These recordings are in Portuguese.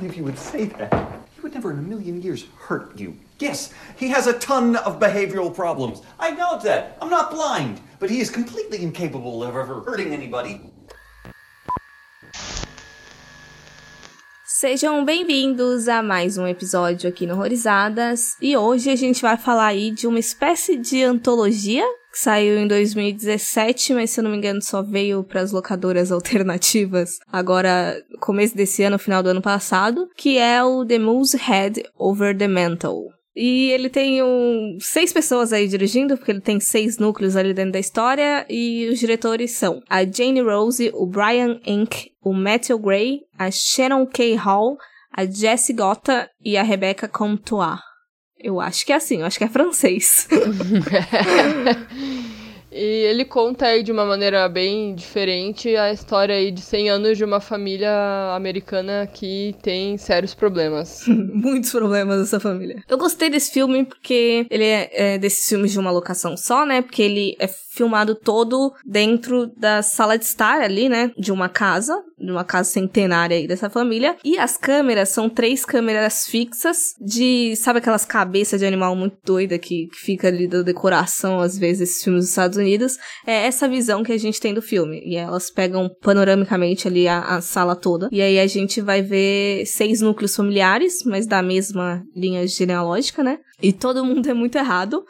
believe you would say that. He would never in a million years hurt you. Yes, he has a ton of behavioral problems. I know that. I'm not blind. But he is completely incapable of ever hurting anybody. Sejam bem-vindos a mais um episódio aqui no Horrorizadas. E hoje a gente vai falar aí de uma espécie de antologia que saiu em 2017, mas se eu não me engano só veio para as locadoras alternativas agora começo desse ano, final do ano passado, que é o The Moose Head Over the Mantle. E ele tem um, seis pessoas aí dirigindo, porque ele tem seis núcleos ali dentro da história, e os diretores são a Jane Rose, o Brian Ink, o Matthew Gray, a Shannon K. Hall, a Jessie Gotta e a Rebecca Comtois. Eu acho que é assim, eu acho que é francês. E ele conta aí de uma maneira bem diferente a história aí de 100 anos de uma família americana que tem sérios problemas. Muitos problemas essa família. Eu gostei desse filme porque ele é, é desses filmes de uma locação só, né? Porque ele é filmado todo dentro da sala de estar ali, né? De uma casa, de uma casa centenária aí dessa família. E as câmeras são três câmeras fixas de, sabe aquelas cabeças de animal muito doida que, que fica ali da decoração, às vezes, esses filmes dos Estados Unidos. É essa visão que a gente tem do filme. E elas pegam panoramicamente ali a, a sala toda. E aí a gente vai ver seis núcleos familiares, mas da mesma linha genealógica, né? E todo mundo é muito errado.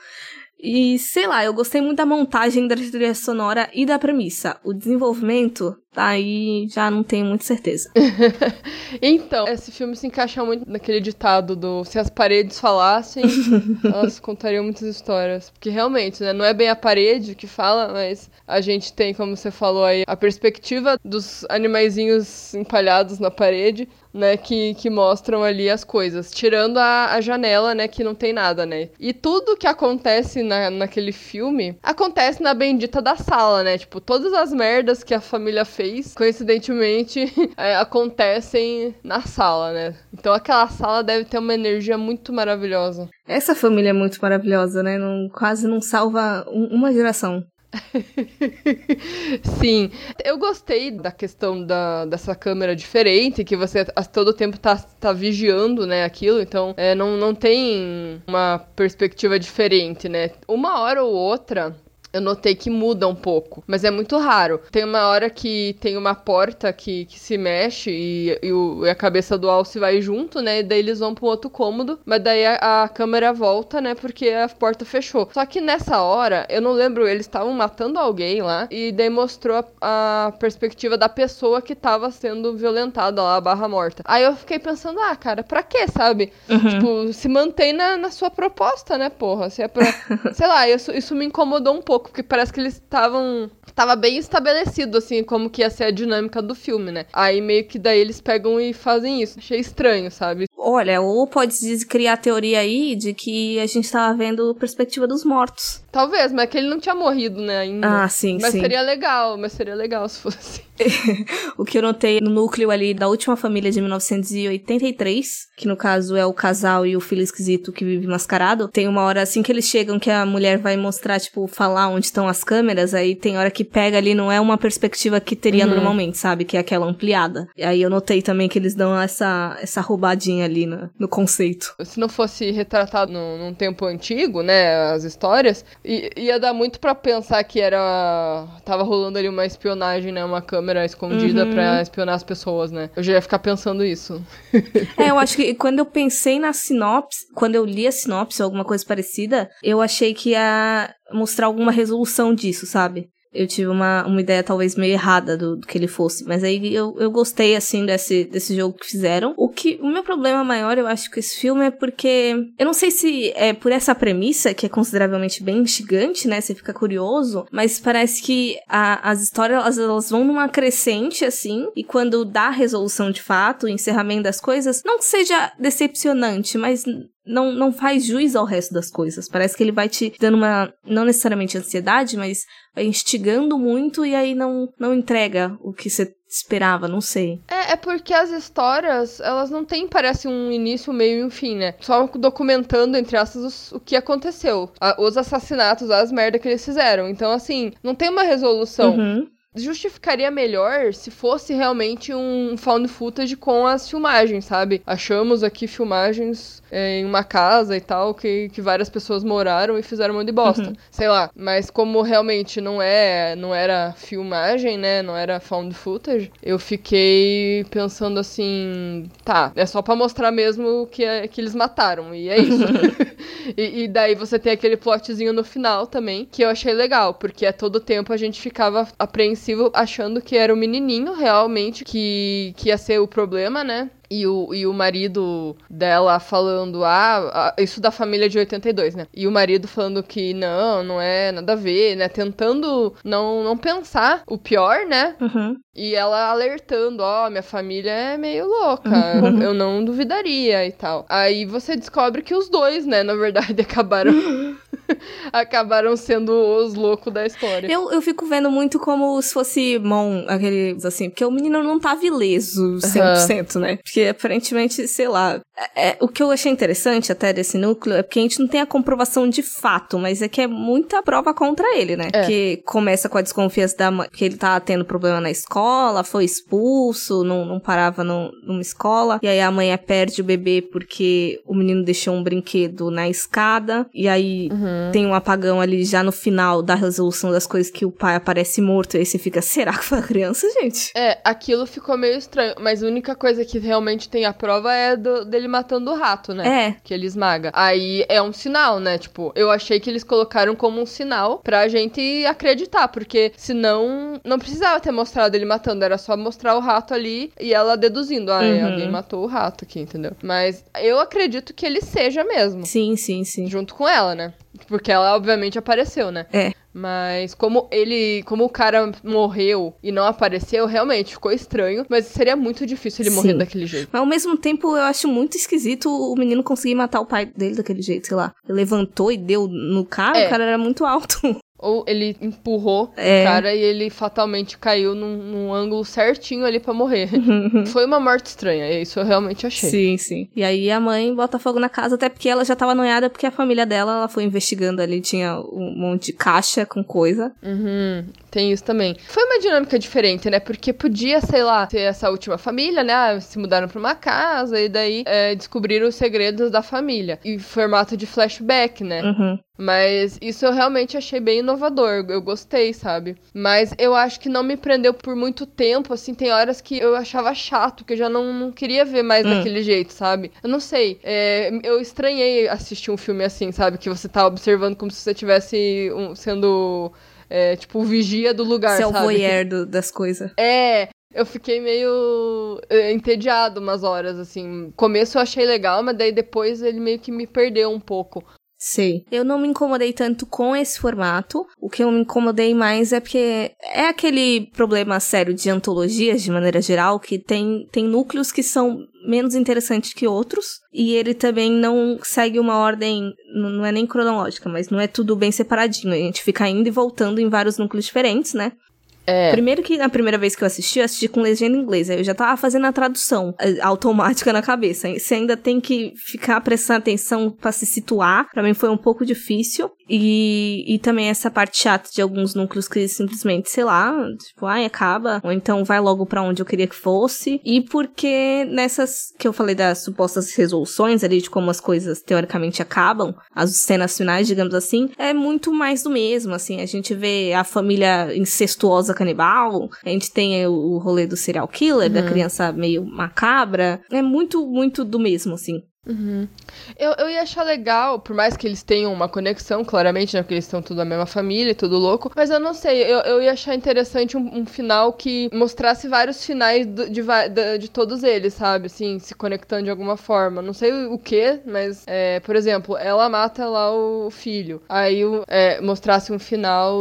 E sei lá, eu gostei muito da montagem da trilha sonora e da premissa. O desenvolvimento, aí já não tenho muita certeza. então, esse filme se encaixa muito naquele ditado do se as paredes falassem, elas contariam muitas histórias. Porque realmente, né, não é bem a parede que fala, mas a gente tem, como você falou aí, a perspectiva dos animaizinhos empalhados na parede né, que, que mostram ali as coisas, tirando a, a janela, né, que não tem nada, né. E tudo que acontece na, naquele filme acontece na bendita da sala, né, tipo, todas as merdas que a família fez, coincidentemente, é, acontecem na sala, né. Então aquela sala deve ter uma energia muito maravilhosa. Essa família é muito maravilhosa, né, não, quase não salva um, uma geração. Sim, eu gostei da questão da, dessa câmera diferente, que você a todo tempo tá, tá vigiando, né, aquilo, então é, não, não tem uma perspectiva diferente, né. Uma hora ou outra, eu notei que muda um pouco, mas é muito raro. Tem uma hora que tem uma porta que, que se mexe e, e, o, e a cabeça do Alce vai junto, né? E daí eles vão pro outro cômodo, mas daí a, a, câmera volta, né? Porque a porta fechou. Só que nessa hora, eu não lembro, eles estavam matando alguém lá e daí mostrou a, a, perspectiva da pessoa que tava sendo violentada lá, a barra morta. Aí eu fiquei pensando, ah, cara, pra quê, sabe? Uhum. Tipo, se mantém na, na sua proposta, né, porra? Se é pra. Sei lá, isso, isso me incomodou um pouco pouco, porque parece que eles estavam. Tava bem estabelecido, assim, como que ia ser a dinâmica do filme, né? Aí meio que daí eles pegam e fazem isso. Achei estranho, sabe? Olha, ou pode criar a teoria aí de que a gente tava vendo perspectiva dos mortos. Talvez, mas é que ele não tinha morrido, né, ainda. Ah, sim, mas sim. Mas seria legal, mas seria legal se fosse. o que eu notei no núcleo ali da última família de 1983, que no caso é o casal e o filho esquisito que vive mascarado, tem uma hora assim que eles chegam que a mulher vai mostrar, tipo, falar onde estão as câmeras, aí tem hora que pega ali, não é uma perspectiva que teria uhum. normalmente, sabe? Que é aquela ampliada. E aí eu notei também que eles dão essa, essa roubadinha ali no, no conceito. Se não fosse retratado no, num tempo antigo, né, as histórias, ia dar muito para pensar que era. tava rolando ali uma espionagem, né? Uma câmera escondida uhum. para espionar as pessoas, né? Eu já ia ficar pensando isso. é, eu acho que quando eu pensei na sinopse, quando eu li a sinopse ou alguma coisa parecida, eu achei que ia mostrar alguma resolução disso, sabe? Eu tive uma, uma ideia talvez meio errada do, do, que ele fosse. Mas aí eu, eu gostei, assim, desse, desse jogo que fizeram. O que o meu problema maior, eu acho, com esse filme é porque. Eu não sei se é por essa premissa, que é consideravelmente bem instigante, né? Você fica curioso, mas parece que a, as histórias elas, elas vão numa crescente, assim, e quando dá a resolução de fato, o encerramento das coisas, não seja decepcionante, mas não, não faz juiz ao resto das coisas. Parece que ele vai te dando uma, não necessariamente ansiedade, mas vai instigando muito e aí não, não entrega o que você esperava, não sei. É, é porque as histórias, elas não têm, parece, um início, meio e um fim, né? Só documentando, entre aspas, o que aconteceu. A, os assassinatos, as merdas que eles fizeram. Então, assim, não tem uma resolução. Uhum. Justificaria melhor se fosse realmente um found footage com as filmagens, sabe? Achamos aqui filmagens é, em uma casa e tal, que, que várias pessoas moraram e fizeram um monte de bosta. Uhum. Sei lá. Mas como realmente não é, não era filmagem, né? Não era found footage, eu fiquei pensando assim, tá, é só para mostrar mesmo que, é, que eles mataram. E é isso. e, e daí você tem aquele plotzinho no final também, que eu achei legal, porque a todo tempo a gente ficava apreensivo achando que era o menininho realmente que, que ia ser o problema, né? E o, e o marido dela falando, ah, isso da família de 82, né? E o marido falando que não, não é nada a ver, né? Tentando não, não pensar o pior, né? Uhum. E ela alertando, ó, oh, minha família é meio louca, uhum. eu não duvidaria e tal. Aí você descobre que os dois, né, na verdade, acabaram. acabaram sendo os loucos da história. Eu, eu fico vendo muito como se fosse Mon, aqueles assim, porque o menino não tava ileso 100%, uhum. né? Porque aparentemente, sei lá. É, é, o que eu achei interessante até desse núcleo é porque a gente não tem a comprovação de fato, mas é que é muita prova contra ele, né? É. Que começa com a desconfiança da mãe, que ele tá tendo problema na escola escola, foi expulso, não, não parava no, numa escola. E aí a mãe perde o bebê porque o menino deixou um brinquedo na escada. E aí uhum. Tem um apagão ali já no final da resolução das coisas que o pai aparece morto. E aí você fica, será que foi a criança, gente? É, aquilo ficou meio estranho. Mas a única coisa que realmente tem a prova é do, dele matando o rato, né? É. Que ele esmaga. Aí é um sinal, né? Tipo, eu achei que eles colocaram como um sinal pra gente acreditar. Porque senão não precisava ter mostrado ele matando, era só mostrar o rato ali e ela deduzindo, ah, uhum. alguém matou o rato aqui, entendeu? Mas eu acredito que ele seja mesmo. Sim, sim, sim. Junto com ela, né? Porque ela obviamente apareceu, né? É. Mas como ele, como o cara morreu e não apareceu, realmente ficou estranho. Mas seria muito difícil ele Sim. morrer daquele jeito. Mas ao mesmo tempo, eu acho muito esquisito o menino conseguir matar o pai dele daquele jeito, sei lá. Ele levantou e deu no cara, é. o cara era muito alto. Ou ele empurrou é. o cara e ele fatalmente caiu num, num ângulo certinho ali para morrer. Foi uma morte estranha, isso eu realmente achei. Sim, sim. E aí a mãe bota fogo na casa, até porque ela já tava noiada, porque a família dela, ela foi investigando ali, tinha um monte de caixa com coisa. Uhum. Tem isso também. Foi uma dinâmica diferente, né? Porque podia, sei lá, ter essa última família, né? Ah, se mudaram pra uma casa e daí é, descobriram os segredos da família. Em formato de flashback, né? Uhum. Mas isso eu realmente achei bem inovador. Eu gostei, sabe? Mas eu acho que não me prendeu por muito tempo. Assim, tem horas que eu achava chato, que eu já não, não queria ver mais hum. daquele jeito, sabe? Eu não sei. É, eu estranhei assistir um filme assim, sabe? Que você tá observando como se você estivesse um, sendo. É, tipo, o vigia do lugar, Seu sabe? voyeur do, das coisas. É, eu fiquei meio é, entediado umas horas, assim. Começo eu achei legal, mas daí depois ele meio que me perdeu um pouco. Sei. Eu não me incomodei tanto com esse formato. O que eu me incomodei mais é porque é aquele problema sério de antologias, de maneira geral, que tem, tem núcleos que são menos interessantes que outros. E ele também não segue uma ordem, não é nem cronológica, mas não é tudo bem separadinho. A gente fica indo e voltando em vários núcleos diferentes, né? É. Primeiro que na primeira vez que eu assisti, eu assisti com legenda inglesa. Eu já tava fazendo a tradução automática na cabeça. Você ainda tem que ficar prestando atenção para se situar. Para mim foi um pouco difícil. E, e também essa parte chata de alguns núcleos que simplesmente, sei lá, tipo, ai, acaba. Ou então vai logo para onde eu queria que fosse. E porque nessas que eu falei das supostas resoluções ali, de como as coisas teoricamente acabam, as cenas finais, digamos assim, é muito mais do mesmo, assim. A gente vê a família incestuosa canibal, a gente tem o, rolê do serial killer, uhum. da criança meio macabra. É muito, muito do mesmo, assim. Uhum. Eu, eu ia achar legal, por mais que eles tenham uma conexão, claramente, né? Porque eles estão tudo da mesma família, tudo louco. Mas eu não sei, eu, eu ia achar interessante um, um final que mostrasse vários finais de, de, de, todos eles, sabe? Assim, se conectando de alguma forma. Não sei o, que, mas, é, por exemplo, ela mata lá o filho. Aí é, mostrasse um final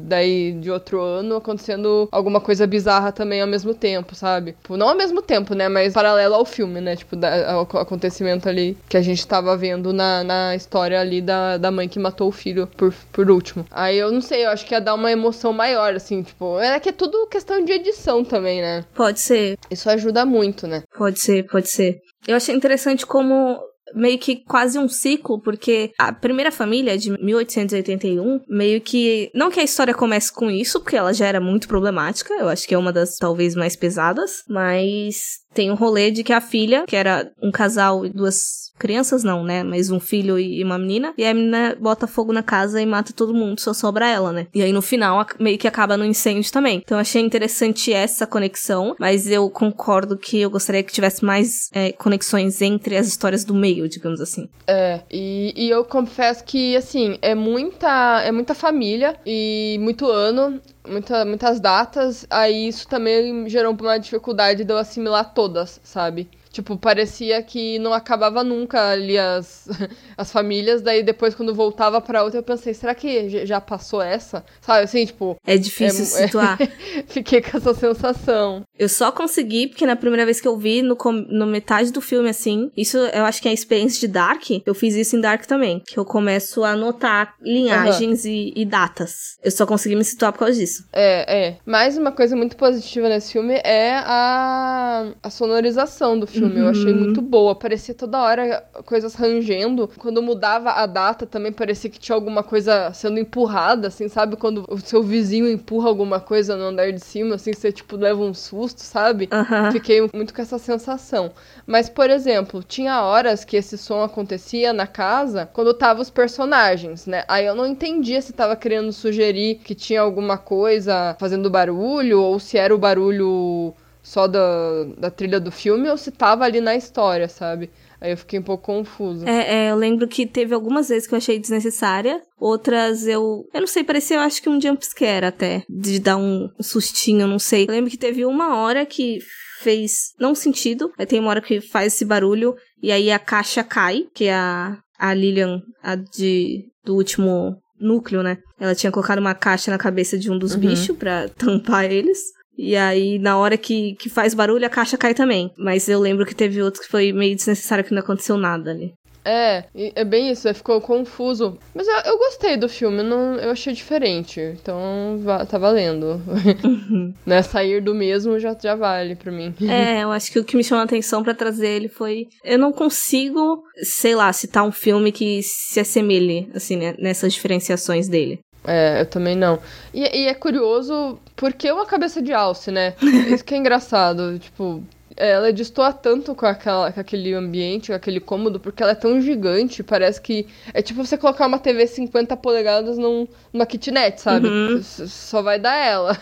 daí de outro ano acontecendo alguma coisa bizarra também ao mesmo tempo, sabe? Tipo, não ao mesmo tempo, né? Mas paralelo ao filme, né? Tipo, da, acontecimento ali que a gente tava vendo na, na história ali da, da mãe que matou o filho por, por último. Aí eu não sei, eu acho que ia dar uma emoção maior, assim, tipo, é que é tudo questão de edição também, né? Pode ser. Isso ajuda muito, né? Pode ser, pode ser. Eu achei interessante como meio que quase um ciclo, porque a primeira família de 1881, meio que. Não que a história comece com isso, porque ela já era muito problemática, eu acho que é uma das talvez mais pesadas, mas tem um rolê de que a filha, que era um casal e duas crianças não, né? Mas um filho e uma menina. E a menina bota fogo na casa e mata todo mundo, só sobra ela, né? E aí no final meio que acaba no incêndio também. Então achei interessante essa conexão, mas eu concordo que eu gostaria que tivesse mais é, conexões entre as histórias do meio, digamos assim. É, e, e eu confesso que, assim, é muita, é muita família e muito ano muita, muitas datas, aí isso também gerou uma dificuldade de eu assimilar todas, sabe? Tipo, parecia que não acabava nunca ali as, as famílias. Daí depois, quando voltava pra outra, eu pensei, será que já passou essa? Sabe, assim, tipo... É difícil é, situar. Fiquei com essa sensação. Eu só consegui, porque na primeira vez que eu vi, no, no metade do filme, assim... Isso eu acho que é a experiência de Dark. Eu fiz isso em Dark também. Que eu começo a anotar linhagens uhum. e, e, datas. Eu só consegui me situar por causa disso. É, é. Mais uma coisa muito positiva nesse filme é a, a sonorização do filme filme. Uhum. Eu achei uhum. muito boa. Parecia toda hora coisas rangendo. Quando mudava a data, também parecia que tinha alguma coisa sendo empurrada, assim, sabe? Quando o seu vizinho empurra alguma coisa no andar de cima, assim, você, tipo, leva um susto, sabe? Uhum. Fiquei muito com essa sensação. Mas, por exemplo, tinha horas que esse som acontecia na casa quando tava os personagens, né? Aí eu não entendia se tava querendo sugerir que tinha alguma coisa fazendo barulho ou se era o barulho só da, da trilha do filme ou se tava ali na história, sabe? Aí eu fiquei um pouco confusa. É, é, eu lembro que teve algumas vezes que eu achei desnecessária, outras eu. Eu não sei, parecia eu acho que um jumpscare até. De dar um sustinho, não sei. Eu lembro que teve uma hora que fez não sentido. Aí tem uma hora que faz esse barulho e aí a caixa cai, que é a, a Lilian, a de, do último núcleo, né? Ela tinha colocado uma caixa na cabeça de um dos uhum. bichos para tampar eles. E aí, na hora que, que faz barulho, a caixa cai também. Mas eu lembro que teve outros que foi meio desnecessário que não aconteceu nada ali. É, é bem isso, ficou confuso. Mas eu, eu gostei do filme, não, eu achei diferente. Então tá valendo. Uhum. né, sair do mesmo já, já vale pra mim. É, eu acho que o que me chamou a atenção para trazer ele foi. Eu não consigo, sei lá, citar um filme que se assemelhe, assim, né, nessas diferenciações dele. É, eu também não. E, e é curioso porque uma cabeça de alce, né? Isso que é engraçado. Tipo, ela destoa tanto com, aquela, com aquele ambiente, com aquele cômodo, porque ela é tão gigante, parece que. É tipo você colocar uma TV 50 polegadas num, numa kitnet, sabe? Uhum. Só vai dar ela.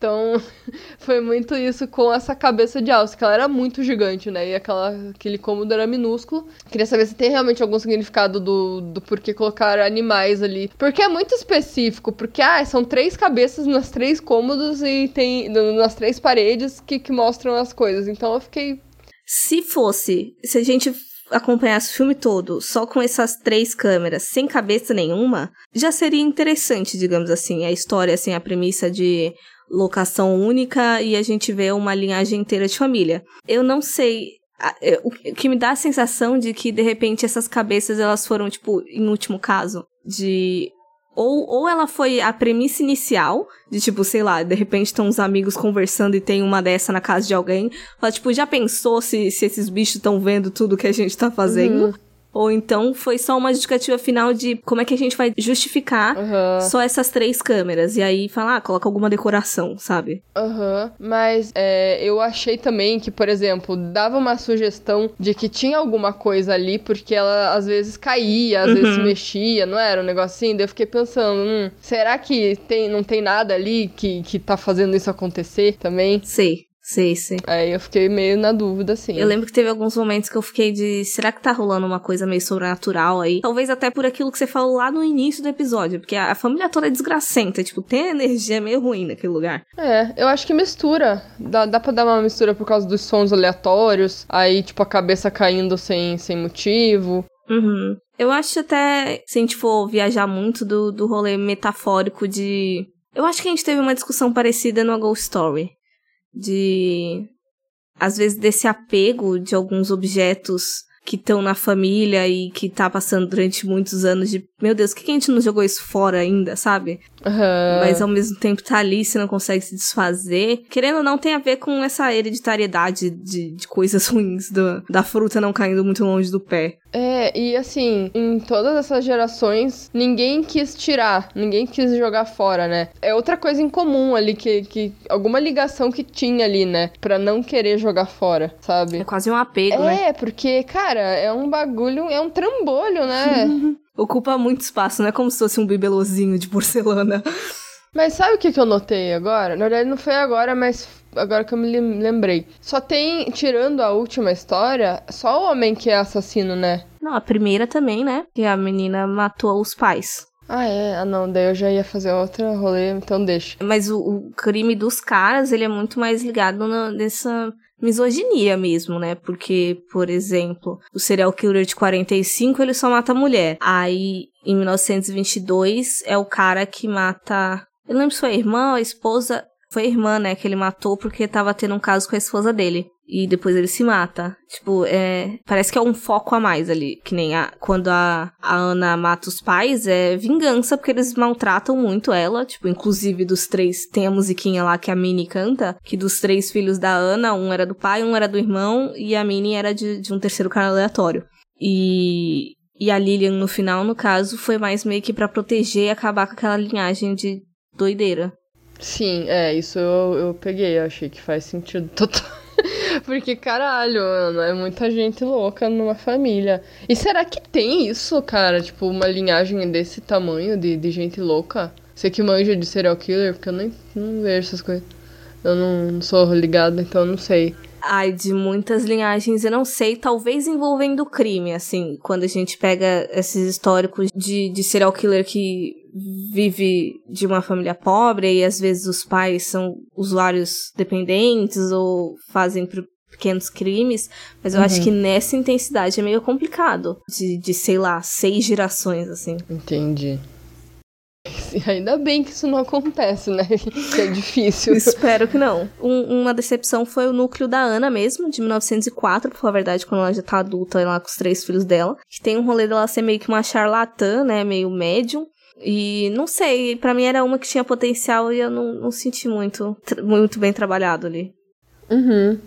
Então, foi muito isso com essa cabeça de alce, que ela era muito gigante, né? E aquela, aquele cômodo era minúsculo. Queria saber se tem realmente algum significado do, do porquê colocar animais ali. Porque é muito específico, porque, ah, são três cabeças nas três cômodos e tem nas três paredes que, que mostram as coisas. Então, eu fiquei. Se fosse, se a gente acompanhasse o filme todo só com essas três câmeras, sem cabeça nenhuma, já seria interessante, digamos assim, a história, assim, a premissa de locação única e a gente vê uma linhagem inteira de família. Eu não sei o que me dá a sensação de que de repente essas cabeças elas foram tipo em último caso de ou, ou ela foi a premissa inicial, de tipo, sei lá, de repente estão uns amigos conversando e tem uma dessa na casa de alguém. Fala, tipo, já pensou se, se esses bichos estão vendo tudo que a gente tá fazendo? Uhum. Ou então foi só uma justificativa final de como é que a gente vai justificar uhum. só essas três câmeras. E aí falar, ah, coloca alguma decoração, sabe? Aham. Uhum. Mas é, eu achei também que, por exemplo, dava uma sugestão de que tinha alguma coisa ali, porque ela às vezes caía, às uhum. vezes mexia, não era um assim? Daí eu fiquei pensando, hum, será que tem, não tem nada ali que, que tá fazendo isso acontecer também? Sei. Sei, sei. Aí eu fiquei meio na dúvida, assim. Eu lembro que teve alguns momentos que eu fiquei de. Será que tá rolando uma coisa meio sobrenatural aí? Talvez até por aquilo que você falou lá no início do episódio. Porque a, família toda é desgracenta. Tipo, tem energia meio ruim naquele lugar. É, eu acho que mistura. Dá, dá pra dar uma mistura por causa dos sons aleatórios. Aí, tipo, a cabeça caindo sem, sem motivo. Uhum. Eu acho até, se a gente for viajar muito do, do rolê metafórico de. Eu acho que a gente teve uma discussão parecida no A Ghost Story de às vezes desse apego de alguns objetos que estão na família e que tá passando durante muitos anos de meu Deus, por que a gente não jogou isso fora ainda, sabe? Uhum. Mas ao mesmo tempo tá ali, você não consegue se desfazer. Querendo ou não, tem a ver com essa hereditariedade de, de coisas ruins, do, da fruta não caindo muito longe do pé. É, e assim, em todas essas gerações, ninguém quis tirar, ninguém quis jogar fora, né? É outra coisa em comum ali, que, que alguma ligação que tinha ali, né? Pra não querer jogar fora, sabe? É quase um apego, né? É, porque, cara, é um bagulho, é um trambolho, né? Ocupa muito espaço, não é como se fosse um bibelozinho de porcelana. Mas sabe o que, que eu notei agora? Na verdade, não foi agora, mas agora que eu me lembrei. Só tem, tirando a última história, só o homem que é assassino, né? Não, a primeira também, né? Que a menina matou os pais. Ah, é? Ah, não, daí eu já ia fazer outra rolê, então deixa. Mas o, o crime dos caras, ele é muito mais ligado na, nessa misoginia mesmo, né? Porque, por exemplo, o serial killer de 45, ele só mata mulher. Aí, em 1922, é o cara que mata eu lembro se foi a irmã ou a esposa. Foi a irmã, né, que ele matou porque tava tendo um caso com a esposa dele. E depois ele se mata. Tipo, é. Parece que é um foco a mais ali. Que nem a, quando a, a Ana mata os pais, é vingança, porque eles maltratam muito ela. Tipo, inclusive dos três. Tem a musiquinha lá que a Minnie canta. Que dos três filhos da Ana, um era do pai, um era do irmão. E a Minnie era de, de um terceiro cara aleatório. E. E a Lilian, no final, no caso, foi mais meio que para proteger e acabar com aquela linhagem de doideira. Sim, é, isso eu, eu peguei, eu achei que faz sentido total. Porque, caralho, mano, é muita gente louca numa família. E será que tem isso, cara? Tipo, uma linhagem desse tamanho de, de gente louca? Você que manja de serial killer, porque eu nem não vejo essas coisas. Eu não, não sou ligada, então não sei. Ai, de muitas linhagens, eu não sei, talvez envolvendo crime, assim, quando a gente pega esses históricos de, de serial killer que vive de uma família pobre e às vezes os pais são usuários dependentes ou fazem pequenos crimes, mas eu uhum. acho que nessa intensidade é meio complicado de, de, sei lá, seis gerações, assim. Entendi. Ainda bem que isso não acontece, né? que é difícil. Espero que não. Um, uma decepção foi o núcleo da Ana mesmo, de 1904, por falar a verdade, quando ela já tá adulta lá com os três filhos dela. Que tem um rolê dela ser meio que uma charlatã, né? Meio médium. E não sei, para mim era uma que tinha potencial e eu não, não senti muito, muito bem trabalhado ali. Uhum.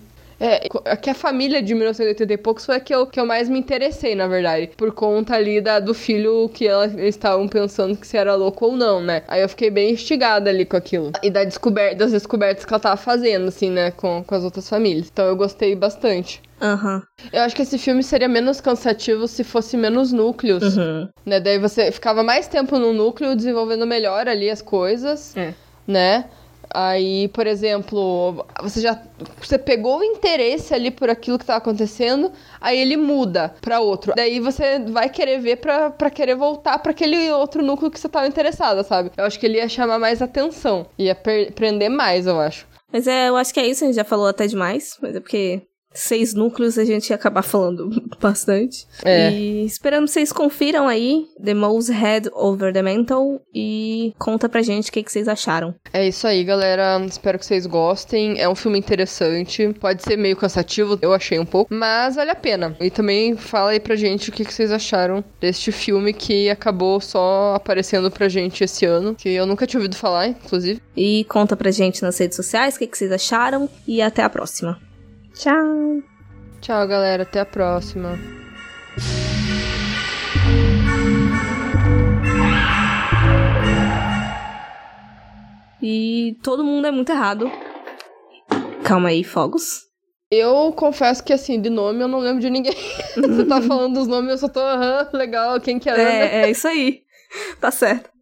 É, que a família de 1980 e poucos foi a que eu, que eu mais me interessei, na verdade. Por conta ali da, do filho que ela, eles estavam pensando que se era louco ou não, né? Aí eu fiquei bem instigada ali com aquilo. E da descoberta, das descobertas que ela tava fazendo, assim, né? Com, com as outras famílias. Então eu gostei bastante. Uhum. Eu acho que esse filme seria menos cansativo se fosse menos núcleos. Uhum. Né? Daí você ficava mais tempo no núcleo desenvolvendo melhor ali as coisas. É. Né? Aí, por exemplo, você já você pegou o interesse ali por aquilo que tá acontecendo, aí ele muda para outro. Daí você vai querer ver para querer voltar para aquele outro núcleo que você tava interessada, sabe? Eu acho que ele ia chamar mais atenção, ia prender mais, eu acho. Mas é, eu acho que é isso, a gente já falou até demais, mas é porque seis núcleos, a gente ia acabar falando bastante. É. E esperamos que vocês confiram aí The Mouse Head Over the Mental e conta pra gente o que, que vocês acharam. É isso aí, galera. Espero que vocês gostem. É um filme interessante. Pode ser meio cansativo, eu achei um pouco, mas vale a pena. E também fala aí pra gente o que, que vocês acharam deste filme que acabou só aparecendo pra gente esse ano, que eu nunca tinha ouvido falar, inclusive. E conta pra gente nas redes sociais o que, que vocês acharam e até a próxima. Tchau. Tchau, galera. Até a próxima. E todo mundo é muito errado. Calma aí, Fogos. Eu confesso que, assim, de nome eu não lembro de ninguém. Você tá falando dos nomes, eu só tô, aham, legal, quem que é? É, é isso aí. Tá certo.